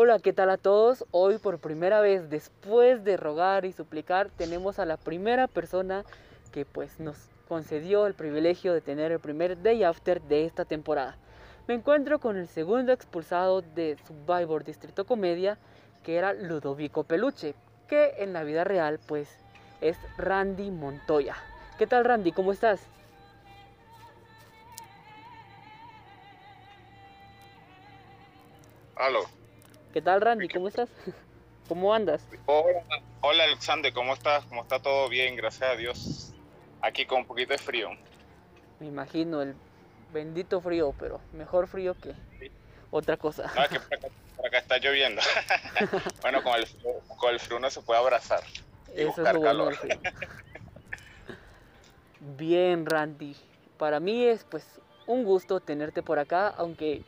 Hola, ¿qué tal a todos? Hoy por primera vez, después de rogar y suplicar, tenemos a la primera persona que pues nos concedió el privilegio de tener el primer day after de esta temporada. Me encuentro con el segundo expulsado de Survivor Distrito Comedia, que era Ludovico Peluche, que en la vida real pues es Randy Montoya. ¿Qué tal Randy? ¿Cómo estás? Aló. ¿Qué tal Randy? ¿Cómo estás? ¿Cómo andas? Hola, hola Alexander, ¿cómo estás? ¿Cómo está todo bien? Gracias a Dios. Aquí con un poquito de frío. Me imagino el bendito frío, pero mejor frío que otra cosa. No, que por acá, está lloviendo. bueno, con el, frío, con el frío uno se puede abrazar. Y Eso buscar es lo calor. bueno. Bien, Randy. Para mí es pues un gusto tenerte por acá, aunque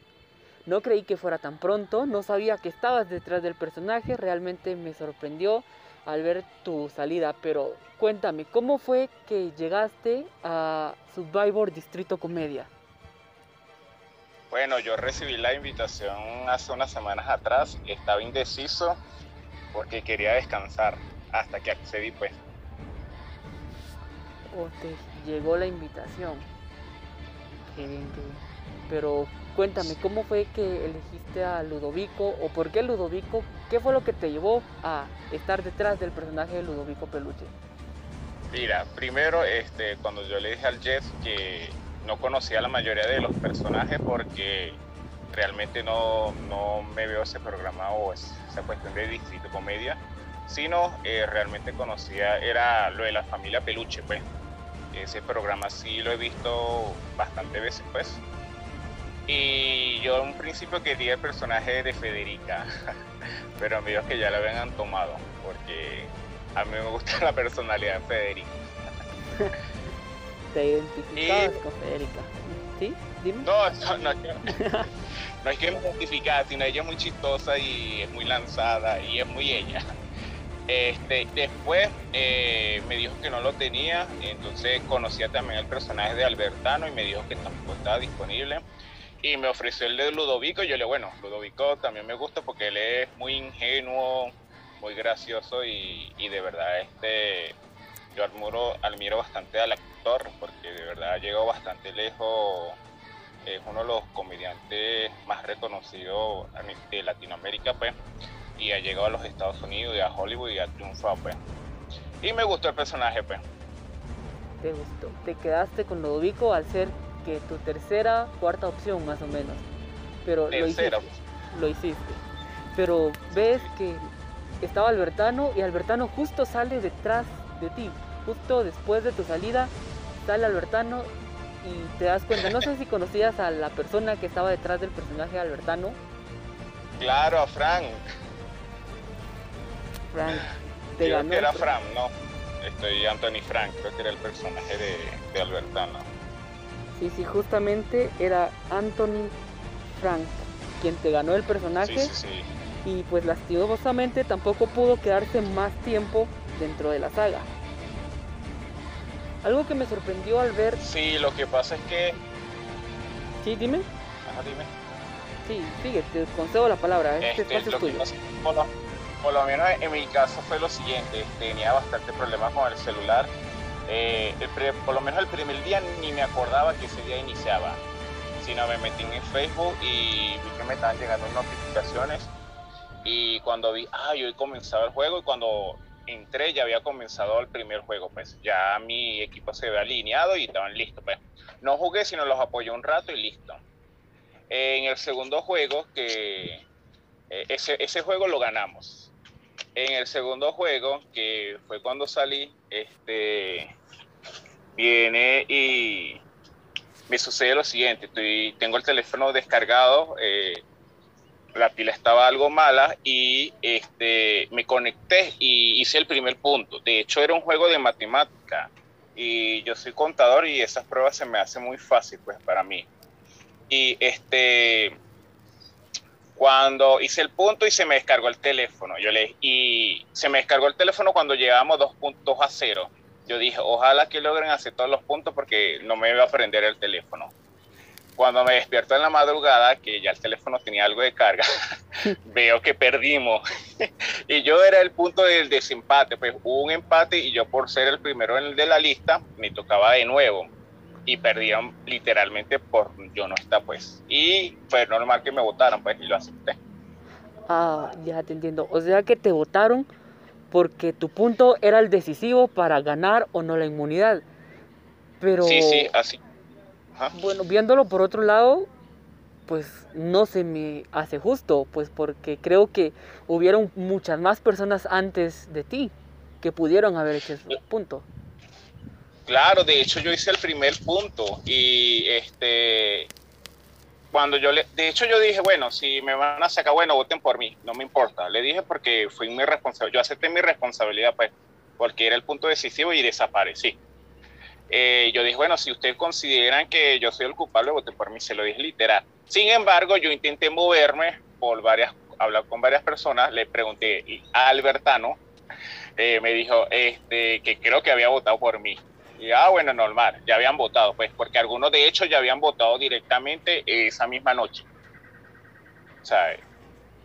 no creí que fuera tan pronto, no sabía que estabas detrás del personaje, realmente me sorprendió al ver tu salida, pero cuéntame, ¿cómo fue que llegaste a Survivor Distrito Comedia? Bueno, yo recibí la invitación hace unas semanas atrás. Estaba indeciso porque quería descansar hasta que accedí, pues. ¿O te llegó la invitación? Qué bien, qué bien. Pero cuéntame, ¿cómo fue que elegiste a Ludovico o por qué Ludovico? ¿Qué fue lo que te llevó a estar detrás del personaje de Ludovico Peluche? Mira, primero, este, cuando yo le dije al Jess que no conocía la mayoría de los personajes porque realmente no, no me veo ese programa o es- esa cuestión de distrito comedia, sino eh, realmente conocía, era lo de la familia Peluche, pues. Ese programa sí lo he visto bastante veces, pues. Y yo en un principio quería el personaje de Federica, pero dijo que ya lo habían tomado, porque a mí me gusta la personalidad de Federica. ¿Te identificabas Y- con Federica? ¿Sí? Dime. No, no, no, es que- no es que me sino ella es muy chistosa y es muy lanzada y es muy ella. Este, después eh, me dijo que no lo tenía, entonces conocía también el personaje de Albertano y me dijo que tampoco estaba disponible. Y me ofreció el de Ludovico y yo le bueno, Ludovico también me gusta porque él es muy ingenuo, muy gracioso y, y de verdad este, yo admiro, admiro bastante al actor porque de verdad ha llegado bastante lejos es uno de los comediantes más reconocidos de Latinoamérica, pues, y ha llegado a los Estados Unidos y a Hollywood y ha triunfado, pues. Y me gustó el personaje, pues. ¿Te gustó? ¿Te quedaste con Ludovico al ser que tu tercera, cuarta opción más o menos? Pero lo hiciste. Lo hiciste. Pero ves que estaba Albertano y Albertano justo sale detrás de ti. Justo después de tu salida sale Albertano y te das cuenta. No sé si conocías a la persona que estaba detrás del personaje de Albertano. Claro, a Frank. Frank. Te Creo ganó que era Frank, no. Estoy Anthony Frank, creo que era el personaje de, de Albertano. Sí, sí, justamente era Anthony Frank quien te ganó el personaje. Sí, sí, sí. y pues lastimosamente tampoco pudo quedarse más tiempo dentro de la saga. Algo que me sorprendió al ver, Sí, lo que pasa es que. sí, dime, Ajá, dime. sí, sigue, te concedo la palabra, este Este, espacio es tuyo. pasa- por, lo, por lo menos en mi caso fue lo siguiente, tenía bastante problemas con el celular. Eh, por lo menos el primer día ni me acordaba que ese día iniciaba, sino me metí en Facebook y vi que me estaban llegando notificaciones y cuando vi, ah, hoy comenzaba el juego y cuando entré ya había comenzado el primer juego, pues ya mi equipo se había alineado y estaban listos, pues. No jugué, sino los apoyé un rato y listo. En el segundo juego, que eh, ese juego lo ganamos. En el segundo juego, que fue cuando salí, este, viene y me sucede lo siguiente, estoy, tengo el teléfono descargado, eh, la pila estaba algo mala y este, me conecté y hice el primer punto. De hecho, era un juego de matemática y yo soy contador y esas pruebas se me hacen muy fácil pues para mí. Y este, cuando hice el punto y se me descargó el teléfono, yo le y se me descargó el teléfono cuando llegamos dos puntos a cero. Yo dije, ojalá que logren hacer todos los puntos porque no me iba a prender el teléfono. Cuando me despierto en la madrugada, que ya el teléfono tenía algo de carga, veo que perdimos. y yo era el punto del desempate, pues hubo un empate y yo por ser el primero en el de la lista, me tocaba de nuevo. Y perdían literalmente por yo no está, pues. Y fue normal que me votaran, pues, y lo acepté. Ah, ya te entiendo. O sea que te votaron porque tu punto era el decisivo para ganar o no la inmunidad. Pero... Sí, sí, así. Bueno, viéndolo por otro lado, pues no se me hace justo, pues porque creo que hubieron muchas más personas antes de ti que pudieron haber hecho ese punto. Claro, de hecho yo hice el primer punto y este cuando yo le, de hecho yo dije, bueno, si me van a sacar, bueno, voten por mí, no me importa. Le dije porque fui mi responsabilidad, yo acepté mi responsabilidad pues porque era el punto decisivo y desaparecí. Eh, yo dije, bueno, si ustedes consideran que yo soy el culpable, voten por mí, se lo dije literal. Sin embargo, yo intenté moverme por varias, hablar con varias personas, le pregunté a Albertano, eh, me dijo este, que creo que había votado por mí. Y ah, bueno, normal, ya habían votado, pues, porque algunos de hecho ya habían votado directamente esa misma noche.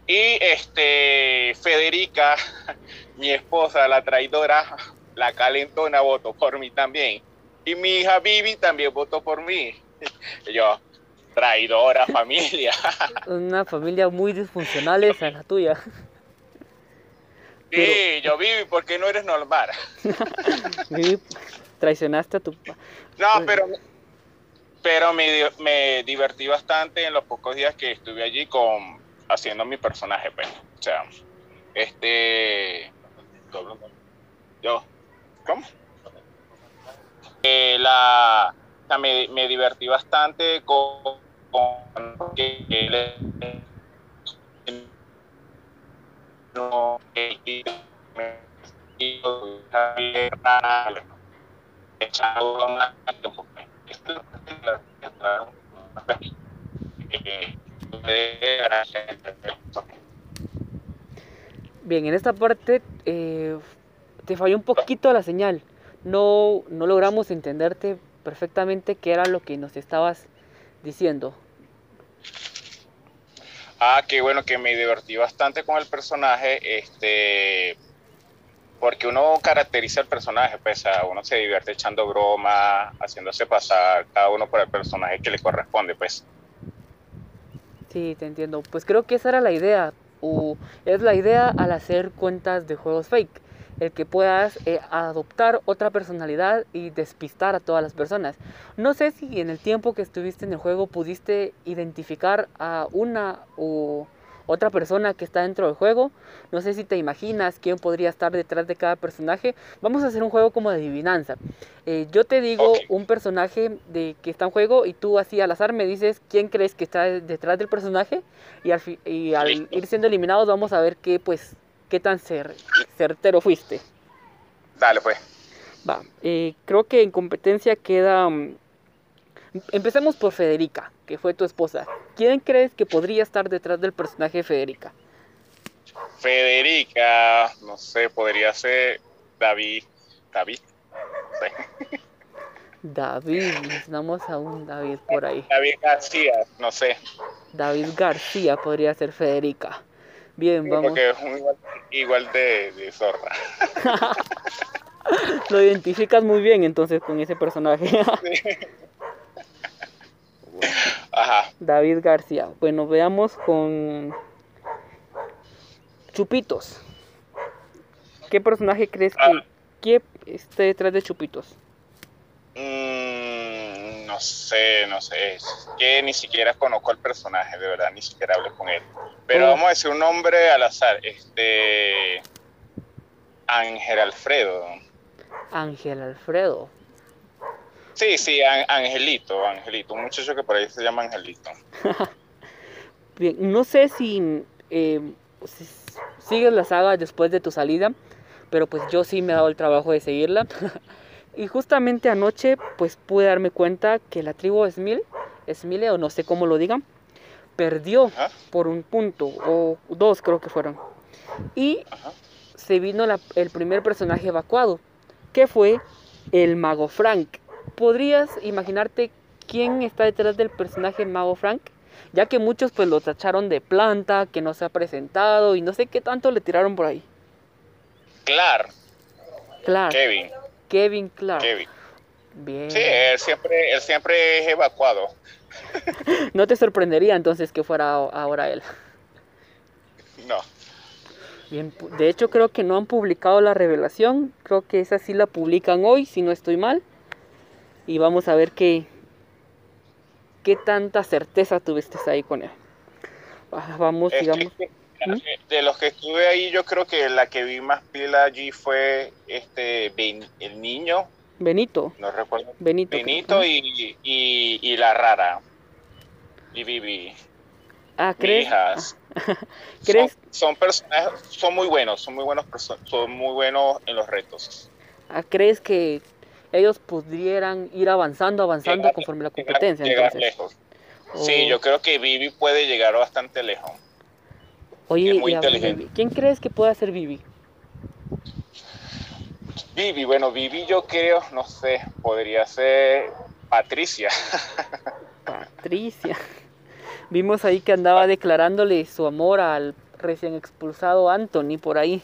Y este, Federica, mi esposa, la traidora, la calentona, votó por mí también. Y mi hija Vivi también votó por mí. yo, traidora familia. Una familia muy disfuncional esa, la tuya. Sí, yo Vivi, porque no eres normal. Traicionaste a tu... No, pero, pero me, me divertí bastante en los pocos días que estuve allí con haciendo mi personaje, pues. O sea, este... Yo, ¿cómo? Eh, la, me, me, divertí bastante con, con que no, Bien, en esta parte eh, te falló un poquito la señal no, no logramos entenderte perfectamente qué era lo que nos estabas diciendo. Ah, qué bueno que me divertí bastante con el personaje, este, porque uno caracteriza el personaje, pues uno se divierte echando broma, haciéndose pasar cada uno por el personaje que le corresponde, pues. Sí, te entiendo. Pues creo que esa era la idea, o es la idea al hacer cuentas de juegos fake el que puedas eh, adoptar otra personalidad y despistar a todas las personas. No sé si en el tiempo que estuviste en el juego pudiste identificar a una o otra persona que está dentro del juego. No sé si te imaginas quién podría estar detrás de cada personaje. Vamos a hacer un juego como de adivinanza. Eh, yo te digo un personaje de que está en juego y tú así al azar me dices quién crees que está detrás del personaje y al, y al ir siendo eliminados vamos a ver qué pues qué tan certero fuiste. Dale, pues. Va, eh, creo que en competencia queda... Mm, empecemos por Federica, que fue tu esposa. ¿Quién crees que podría estar detrás del personaje de Federica? Federica, no sé, podría ser David. David, no David, necesitamos a un David por ahí. David García, no sé. David García podría ser Federica. Bien, vamos. Porque es igual, igual de, de zorra. Lo identificas muy bien entonces con ese personaje. Ajá. David García. Bueno, veamos con Chupitos. ¿Qué personaje crees que, ah. que esté detrás de Chupitos? Mm, no sé, no sé. Es que ni siquiera conozco al personaje, de verdad, ni siquiera hablé con él. Pero oh. vamos a decir un nombre al azar. Este. Ángel Alfredo. Ángel Alfredo. Sí, sí, Angelito, Angelito. Un muchacho que por ahí se llama Angelito. Bien, no sé si, eh, si sigues la saga después de tu salida, pero pues yo sí me he dado el trabajo de seguirla. Y justamente anoche pues pude darme cuenta que la tribu Smil, Smile o no sé cómo lo digan, perdió por un punto o dos creo que fueron. Y se vino el primer personaje evacuado, que fue el mago Frank. ¿Podrías imaginarte quién está detrás del personaje mago Frank? Ya que muchos pues lo tacharon de planta, que no se ha presentado y no sé qué tanto le tiraron por ahí. Clark, Clark. Kevin, Kevin Clark. Kevin. Bien. Sí, él siempre, él siempre es evacuado. No te sorprendería entonces que fuera ahora él. No. Bien, de hecho creo que no han publicado la revelación, creo que esa sí la publican hoy, si no estoy mal. Y vamos a ver qué, qué tanta certeza tuviste ahí con él. Ah, Vamos, digamos. ¿Mm? De los que estuve ahí, yo creo que la que vi más pila allí fue este Ben- el niño, Benito, no recuerdo. Benito. Benito y, y, y la rara. Y Vivi. Ah, ¿crees? hijas. ¿Crees? Son, son personajes, son muy buenos, son muy buenos, son muy buenos en los retos. Ah, ¿Crees que ellos pudieran ir avanzando, avanzando Llegar- conforme la competencia? llegar entonces? lejos. Sí, yo creo que Vivi puede llegar bastante lejos. Oye, es muy inteligente. Vivi, ¿quién crees que pueda ser Vivi? Vivi, bueno, Vivi yo creo, no sé, podría ser Patricia. Patricia. Vimos ahí que andaba declarándole su amor al recién expulsado Anthony por ahí.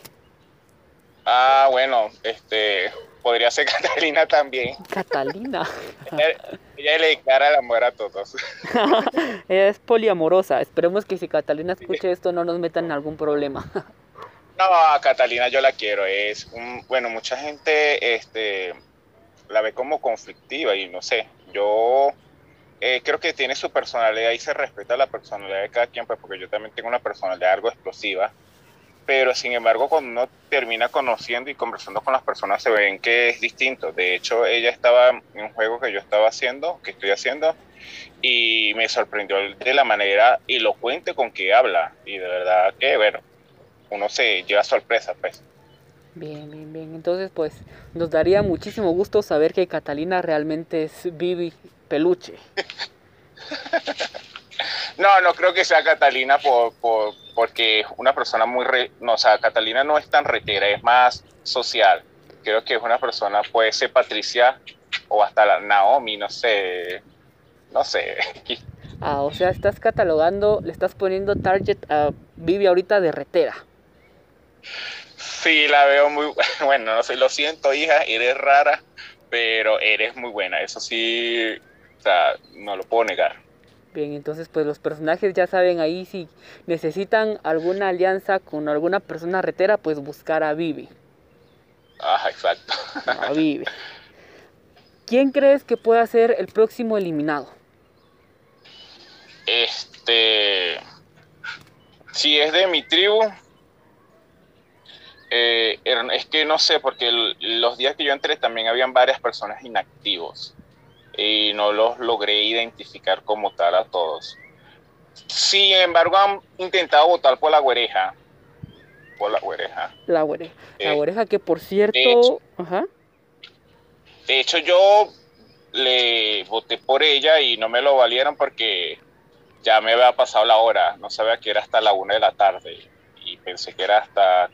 Ah, bueno, este, podría ser Catalina también. Catalina. Ella, ella le declara el amor a todos. Ella es poliamorosa. Esperemos que si Catalina escuche esto no nos metan en algún problema. No, a Catalina yo la quiero. Es un, bueno, mucha gente este, la ve como conflictiva y no sé. Yo eh, creo que tiene su personalidad y se respeta la personalidad de cada quien, pues porque yo también tengo una personalidad algo explosiva. Pero sin embargo, cuando uno termina conociendo y conversando con las personas, se ven que es distinto. De hecho, ella estaba en un juego que yo estaba haciendo, que estoy haciendo, y me sorprendió de la manera elocuente con que habla. Y de verdad que, bueno, uno se lleva sorpresa, pues. Bien, bien, bien. Entonces, pues, nos daría muchísimo gusto saber que Catalina realmente es Vivi Peluche. No, no creo que sea Catalina por, por- porque es una persona muy... Re, no, o sea, Catalina no es tan retera, es más social. Creo que es una persona, puede ser Patricia o hasta la Naomi, no sé. No sé. Ah, o sea, estás catalogando, le estás poniendo target a Vivi ahorita de retera. Sí, la veo muy... Bueno, no sé, lo siento, hija, eres rara, pero eres muy buena. Eso sí, o sea, no lo puedo negar. Bien, entonces pues los personajes ya saben ahí si necesitan alguna alianza con alguna persona retera, pues buscar a Vivi. Ajá, exacto. A Vivi. ¿Quién crees que pueda ser el próximo eliminado? Este, si es de mi tribu, eh, es que no sé, porque el- los días que yo entré también habían varias personas inactivos y no los logré identificar como tal a todos. Sin embargo, han intentado votar por la güereja. Por la güereja. La oreja. La Eh, oreja que por cierto... hecho. Ajá. De hecho, yo le voté por ella y no me lo valieron porque ya me había pasado la hora. No sabía que era hasta la una de la tarde y pensé que era hasta.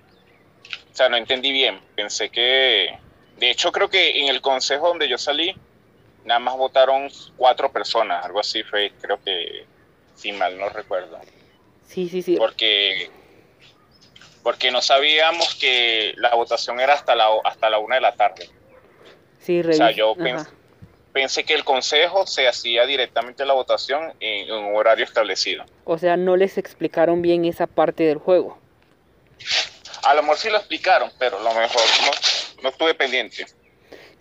O sea, no entendí bien. Pensé que. De hecho, creo que en el consejo donde yo salí, nada más votaron cuatro personas, algo así fue, creo que, si mal no recuerdo. Sí, sí, sí. Porque. Porque no sabíamos que la votación era hasta la, sea, la una de la tarde. Sí, O sea, yo pensé que el consejo se hacía directamente la votación en, en un horario establecido. O sea, no les explicaron bien esa parte del juego. A lo mejor sí lo explicaron, pero a lo mejor no, no estuve pendiente.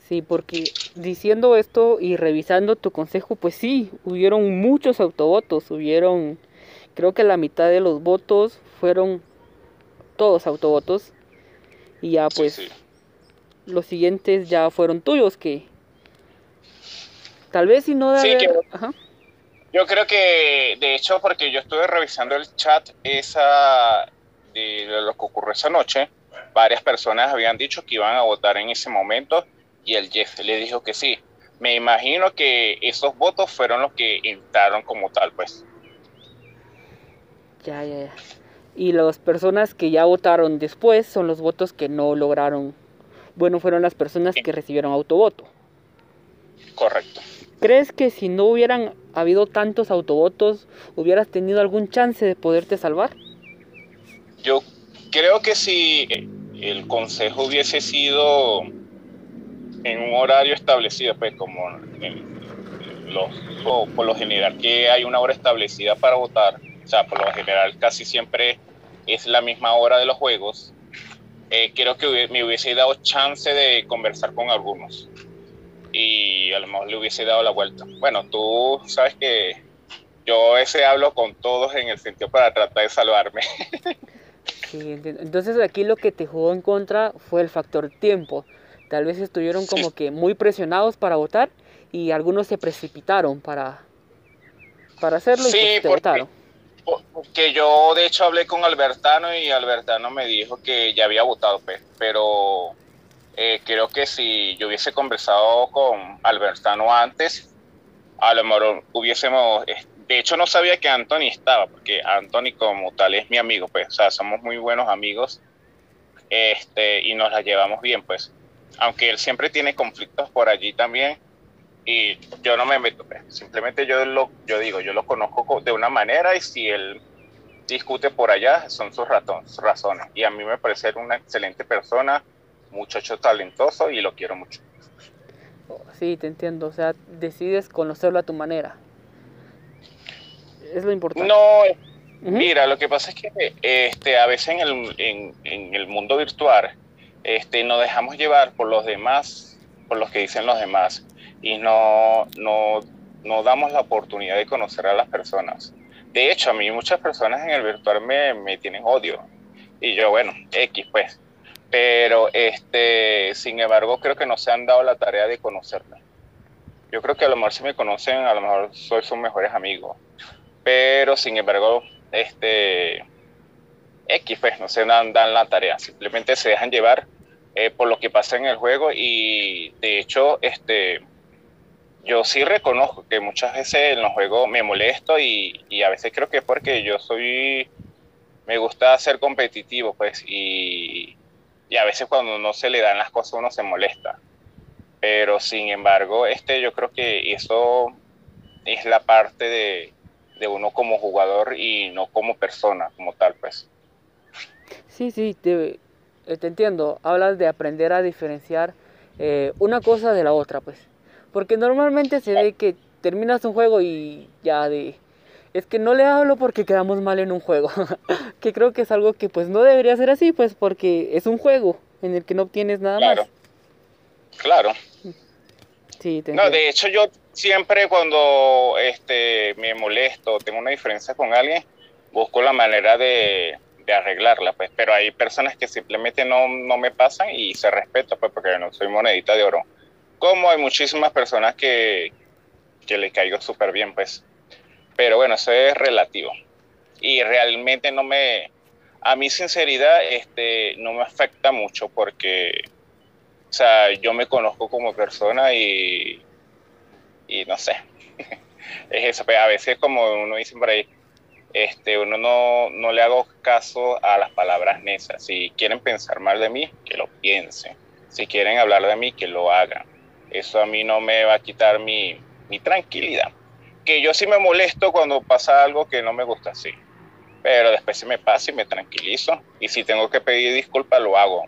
Sí, porque diciendo esto y revisando tu consejo, pues sí, hubieron muchos autovotos, hubieron, creo que la mitad de los votos fueron todos autovotos. Y ya Sí, pues sí. los siguientes ya fueron tuyos, que tal vez si no de Sí, haber- que- Ajá. Yo creo que, de hecho, porque yo estuve revisando el chat esa de lo que ocurrió esa noche, varias personas habían dicho que iban a votar en ese momento y el Jeff le dijo que sí. Me imagino que esos votos fueron los que entraron como tal, pues. Ya, ya, ya. Y las personas que ya votaron después son los votos que no lograron. Bueno, fueron las personas que recibieron autovoto. Correcto. ¿Crees que si no hubieran habido tantos autobotos, hubieras tenido algún chance de poderte salvar? Yo creo que si el consejo hubiese sido en un horario establecido, pues como los, por lo general que hay una hora establecida para votar, o sea, por lo general casi siempre es la misma hora de los juegos, eh, creo que me hubiese dado chance de conversar con algunos y a lo mejor le hubiese dado la vuelta. Bueno, tú sabes que yo ese hablo con todos en el sentido para tratar de salvarme. Sí, entonces aquí lo que te jugó en contra fue el factor tiempo. Tal vez estuvieron como que muy presionados para votar y algunos se precipitaron para, para hacerlo y pues te votaron. Que yo de hecho hablé con Albertano y Albertano me dijo que ya había votado, pues, pero eh, creo que si yo hubiese conversado con Albertano antes, a lo mejor hubiésemos, de hecho no sabía que Anthony estaba, porque Anthony como tal es mi amigo, pues, o sea, somos muy buenos amigos este, y nos la llevamos bien, pues, aunque él siempre tiene conflictos por allí también, y yo no me meto, pues. simplemente yo lo, yo digo, yo lo conozco de una manera y si él discute por allá son sus, razones. Y a mí me parece una excelente persona, muchacho talentoso y lo quiero mucho. Sí, te entiendo, o sea, decides conocerlo a tu manera. Es lo importante. No, mira, lo que pasa es que este, a veces en el, en, en el mundo virtual este, nos dejamos llevar por los demás, por lo que dicen los demás y no, no, no damos la oportunidad de conocer a las personas. De hecho, a mí muchas personas en el virtual me, me tienen odio. Y yo, bueno, X pues. Pero, este, sin embargo, creo que no se han dado la tarea de conocerme. Yo creo que a lo mejor si me conocen, a lo mejor soy sus mejores amigos. Pero, sin embargo, este, X pues, no se dan, dan la tarea. Simplemente se dejan llevar eh, por lo que pasa en el juego y, de hecho, este yo sí reconozco que muchas veces en los juegos me molesto y, y, a veces creo que es porque yo soy, me gusta ser competitivo, pues, y, y, a veces cuando no se le dan las cosas uno se molesta. Pero sin embargo, este, yo creo que eso es la parte de, de uno como jugador y no como persona, como tal, pues. Sí, sí, te, te entiendo. Hablas de aprender a diferenciar eh, una cosa de la otra, pues porque normalmente se ve que terminas un juego y ya de... Es que no le hablo porque quedamos mal en un juego. que creo que es algo que pues no debería ser así, pues porque es un juego en el que no obtienes nada más. Claro. Sí, te no, de hecho yo siempre cuando este, me molesto, tengo una diferencia con alguien, busco la manera de, de arreglarla, pues. Pero hay personas que simplemente no, no me pasan y se respeta, pues, porque no soy monedita de oro como hay muchísimas personas que, que le caigo súper bien, pues. Pero bueno, eso es relativo. Y realmente no me, a mi sinceridad, este, no me afecta mucho porque, o sea, yo me conozco como persona y, y no sé, es eso, pues a veces como uno dice por ahí, este, uno no, no le hago caso a las palabras nesas. Si quieren pensar mal de mí, que lo piensen. Si quieren hablar de mí, que lo hagan eso a mí no me va a quitar mi, tranquilidad. Que yo sí me molesto cuando pasa algo que no me gusta así, pero después se me pasa y me tranquilizo. Y si tengo que pedir disculpas, lo hago.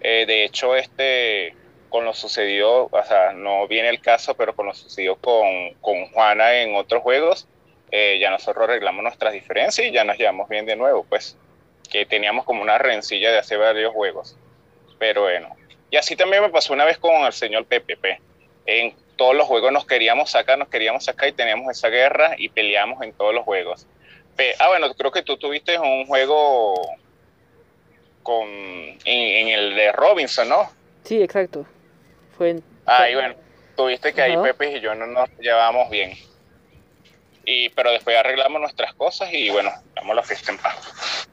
Eh, de hecho, este, con lo sucedió, o sea, no viene el caso, pero con lo sucedió con, con Juana en otros juegos, eh, ya nosotros arreglamos nuestras diferencias y ya nos llevamos bien de nuevo, pues, que teníamos como una rencilla de hace varios juegos. Pero bueno, y así también me pasó una vez con el señor PPP. En todos los juegos nos queríamos sacar, nos queríamos sacar y teníamos esa guerra y peleamos en todos los juegos. ah, bueno, creo que tú tuviste un juego con en, el de Robinson, ¿no? Sí, exacto. Fue en... Ah, y bueno, tuviste que ahí Pepe y yo no nos llevábamos bien. Y, pero después arreglamos nuestras cosas y bueno, damos la fiesta en paz.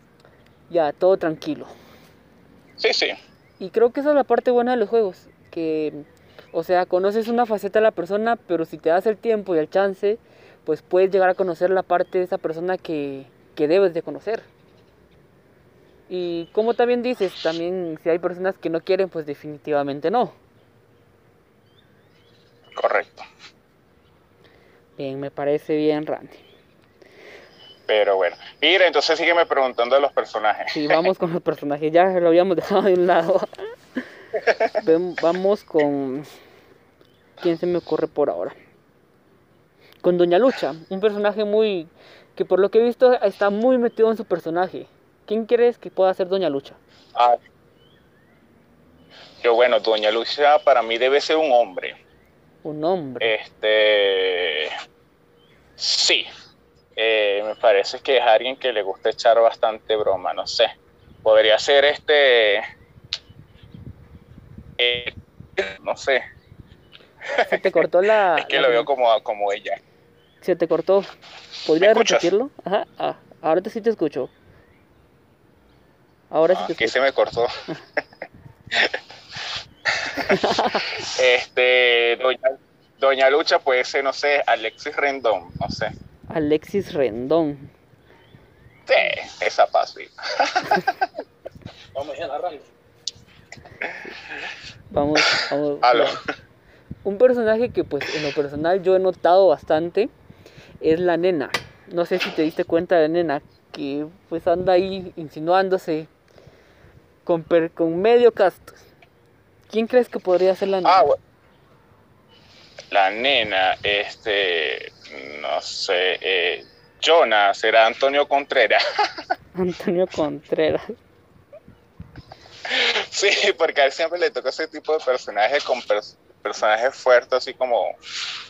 Ya, todo tranquilo. Sí, sí. Y creo que esa es la parte buena de los juegos, que, o sea, conoces una faceta de la persona, pero si te das el tiempo y el chance, pues puedes llegar a conocer la parte de esa persona que, que debes de conocer. Y como también dices, también si hay personas que no quieren, pues definitivamente no. Correcto. Bien, me parece bien, Randy. Pero bueno, mira, entonces sígueme preguntando de los personajes. Sí, vamos con los personajes, ya lo habíamos dejado de un lado. vamos con... ¿Quién se me ocurre por ahora? Con Doña Lucha, un personaje muy... que por lo que he visto está muy metido en su personaje. ¿Quién crees que pueda ser Doña Lucha? Ah, yo bueno, Doña Lucha para mí debe ser un hombre. Un hombre. Este... Sí, eh, me parece que es alguien que le gusta echar bastante broma, no sé. Podría ser este... Eh, no sé. Se te cortó la... es que lo veo como, como ella. Se te cortó. ¿Podrías repetirlo? Ajá. Ah, ahora sí te escucho. Ahora sí ah, te escucho. Que se me cortó. este, doña, doña Lucha puede ser, no sé, Alexis Rendón, no sé. Alexis Rendón. Sí, esa fácil. Vamos a narrando. Vamos, vamos. Un personaje que pues en lo personal yo he notado bastante es la nena. No sé si te diste cuenta de la nena que pues anda ahí insinuándose con, con medio casto. ¿Quién crees que podría ser la nena? Ah, la nena, este, no sé, eh, Jonas, será Antonio Contreras. Antonio Contreras. Sí, porque a él siempre le toca ese tipo de personajes con personajes fuertes, así como,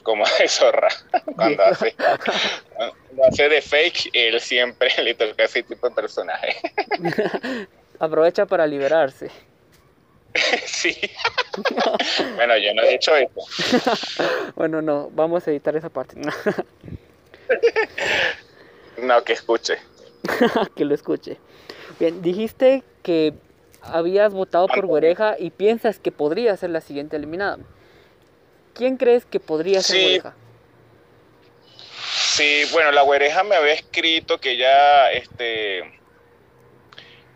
como de zorra. Cuando hace, cuando hace de fake, él siempre le toca ese tipo de personaje. Aprovecha para liberarse. Sí. bueno, yo no he hecho eso. bueno, no, vamos a editar esa parte. no, que escuche. que lo escuche. Bien, dijiste que habías votado por Güereja y piensas que podría ser la siguiente eliminada. ¿Quién crees que podría ser sí. Sí, bueno, la Güereja me había escrito que ya este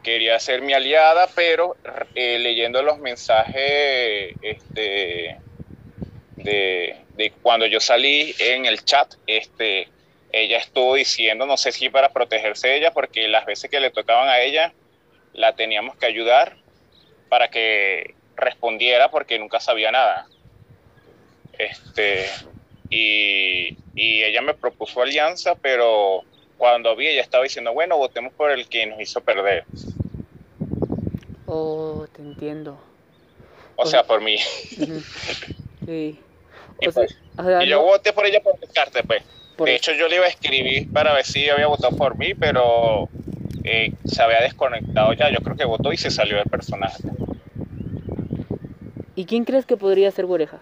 quería ser mi aliada, pero eh, leyendo los mensajes este, de, de, cuando yo salí en el chat, este, ella estuvo diciendo, no sé si para protegerse ella, porque las veces que le tocaban a ella, la teníamos que ayudar para que respondiera, porque nunca sabía nada. Este, y, y ella me propuso alianza, pero cuando vi, ella estaba diciendo, bueno, votemos por el que nos hizo perder. Oh, te entiendo. O, sea, por mí. Sí. Y, pues, yo voté por ella por descarte, pues. de hecho, yo le iba a escribir para ver si había votado por mí, pero eh, se había desconectado ya. Yo creo que votó y se salió del personaje. ¿Y quién crees que podría ser Guareja?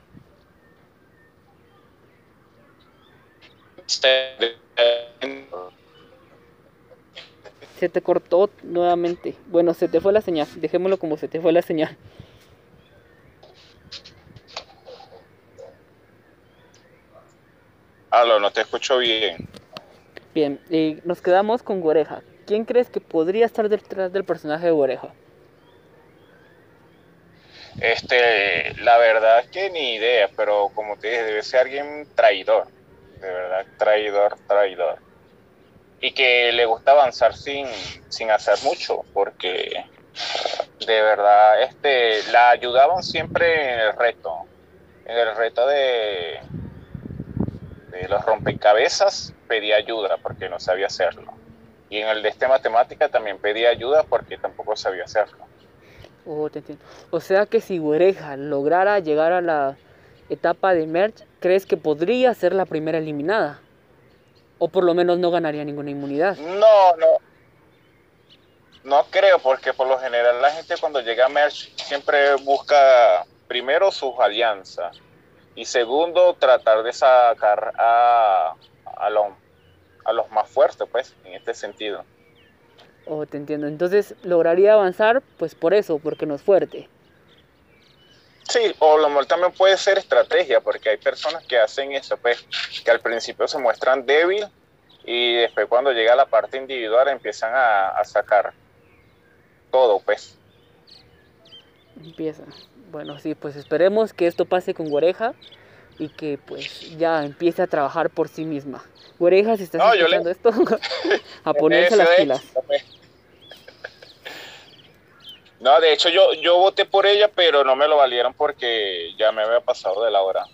Se te cortó nuevamente. Bueno, se te fue la señal. Dejémoslo como se te fue la señal. Aló, no te escucho bien. Bien, y nos quedamos con Goreja. ¿Quién crees que podría estar detrás del personaje de Goreja? Este, la verdad que ni idea, pero como te dije, debe ser alguien traidor. De verdad, traidor, traidor y que le gusta avanzar sin, sin hacer mucho, porque de verdad este, la ayudaban siempre en el reto, en el reto de, de los rompecabezas pedía ayuda porque no sabía hacerlo. Y en el de este matemática también pedía ayuda porque tampoco sabía hacerlo. Oh, te entiendo. O sea que si Güereja lograra llegar a la etapa de merge, ¿crees que podría ser la primera eliminada? O por lo menos no ganaría ninguna inmunidad. No, no. No creo, porque por lo general la gente cuando llega a Merch siempre busca primero sus alianzas y segundo tratar de sacar a, a, a los más fuertes, pues, en este sentido. Oh, te entiendo. Entonces lograría avanzar, pues por eso, porque no es fuerte. Sí, o lo mejor también puede ser estrategia, porque hay personas que hacen eso, pues, que al principio se muestran débil y después cuando llega a la parte individual empiezan a, sacar todo, pues. Empieza. Bueno, sí, pues esperemos que esto pase con Guareja, y que pues ya empiece a trabajar por sí misma. Orejas, si estás No, le- escuchando esto, a ponerse las pilas. éxito, pues. No, de hecho yo, yo voté por ella, pero no me lo valieron porque ya me había pasado de la hora.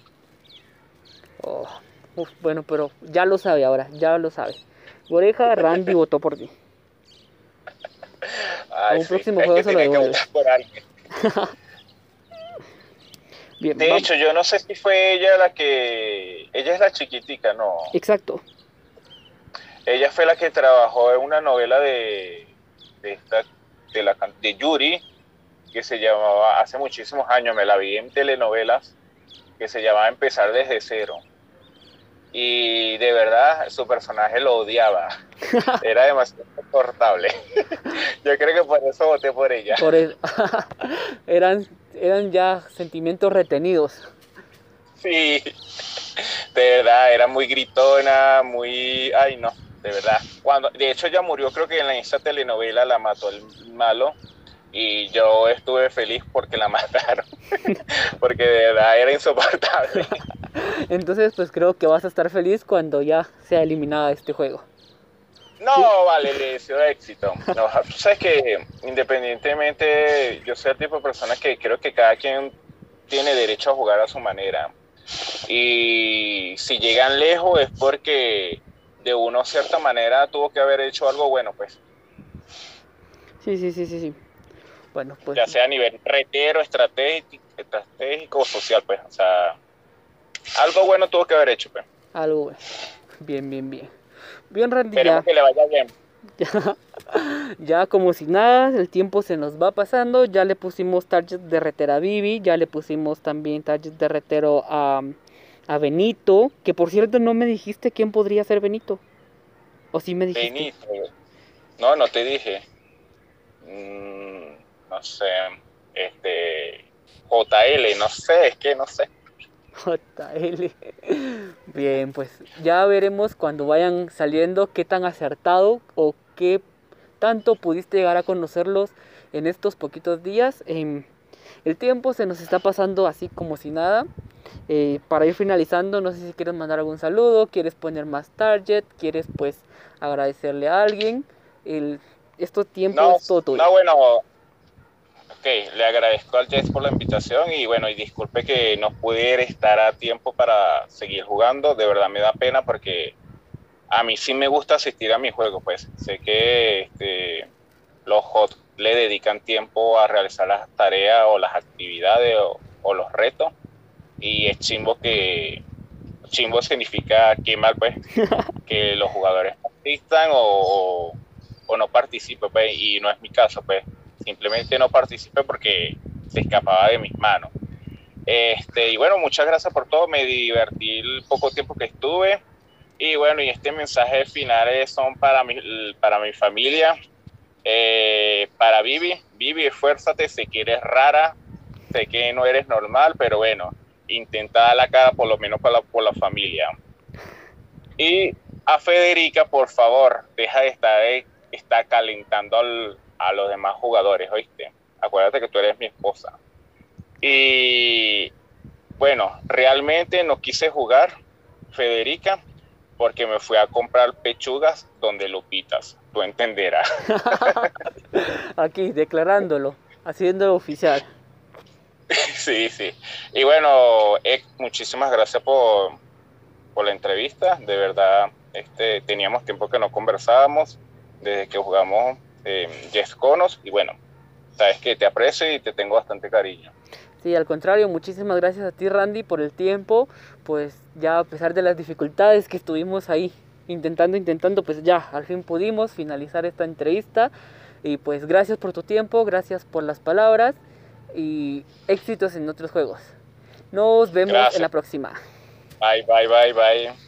Oh, uf, bueno, pero ya lo sabe ahora, ya lo sabe. Oreja, Randy votó por ti. Ay, un sí, próximo juego se lo devuelve. Bien, De vamos- hecho, yo no sé si fue ella la que... Ella es la chiquitica, no. Exacto. Ella fue la que trabajó en una novela de, de, esta, de, la, can- de Yuri, que se llamaba, hace muchísimos años, me la vi en telenovelas, que se llamaba Empezar desde cero. Y de verdad, su personaje lo odiaba. Era demasiado insoportable. Yo creo que por eso voté por ella. Por el- eran, eran ya sentimientos retenidos. Sí, de verdad, era muy gritona, muy... Ay, no, de verdad. Cuando, de hecho, ella murió, creo que en la- esa telenovela la mató el malo y yo estuve feliz porque la mataron, porque de verdad era insoportable. Entonces, pues creo que vas a estar feliz cuando ya sea eliminada este juego. No, vale, le deseo éxito. No, sabes que independientemente, yo soy el tipo de persona que creo que cada quien tiene derecho a jugar a su manera. Y si llegan lejos es porque de una cierta manera tuvo que haber hecho algo bueno, pues, Sí, sí, sí, sí, sí. Bueno, pues ya sea a nivel retero, estratégico, estratégico o social, pues, o sea, algo bueno tuvo que haber hecho, pues. algo bueno. Bien, bien, bien. Bien, Randy, ya, Esperemos que le vaya bien. ya, ya como si nada, el tiempo se nos va pasando. Ya le pusimos target de retero a Vivi, ya le pusimos también target de retero a, a Benito. Que por cierto, no me dijiste quién podría ser Benito. ¿O sí me dijiste? Benito. No, no te dije. Mm, no sé. Este. JL, no sé, es que no sé. JL. Bien, pues ya veremos cuando vayan saliendo qué tan acertado o qué tanto pudiste llegar a conocerlos en estos poquitos días. Em, el tiempo se nos está pasando así como si nada. Eh, para ir finalizando, no sé si quieres mandar algún saludo, quieres poner más target, quieres pues agradecerle a alguien. El, estos tiempos No, es todo tuyo. no, bueno. Ok, le agradezco al Jess por la invitación y bueno, y disculpe que no pudiera estar a tiempo para seguir jugando. De verdad me da pena porque a mí sí me gusta asistir a mi juego, pues sé que este, los hot le dedican tiempo a realizar las tareas o las actividades o, o los retos. Y es chimbo que chimbo significa que mal pues que los jugadores asistan o, o no participen pues y no es mi caso pues. Simplemente no participé porque se escapaba de mis manos. Este y bueno muchas gracias por todo. Me divertí el poco tiempo que estuve. Y bueno y este mensaje final son para mi para mi familia eh, para Vivi Vivi esfuérzate sé que eres rara sé que no eres normal pero bueno intenta dar la cara por lo menos por la, familia. Y a Federica, por favor, deja de estar, eh, está calentando al- a los demás jugadores, ¿oíste? Acuérdate que tú eres mi esposa. Y bueno, realmente no quise jugar, Federica, porque me fui a comprar pechugas donde lupitas, tú entenderás. Aquí, declarándolo, haciéndolo oficial. Sí, sí. Y bueno, eh, muchísimas gracias por, por la entrevista. De verdad, este, teníamos tiempo que no conversábamos desde que jugamos eh, Yes Conos. Y bueno, sabes que te aprecio y te tengo bastante cariño. Sí, al contrario, muchísimas gracias a ti Randy por el tiempo, pues ya a pesar de las dificultades que estuvimos ahí intentando, intentando, pues ya al fin pudimos finalizar esta entrevista y pues gracias por tu tiempo, gracias por las palabras y éxitos en otros juegos. Nos vemos Gracias. en la próxima. Bye, bye, bye, bye.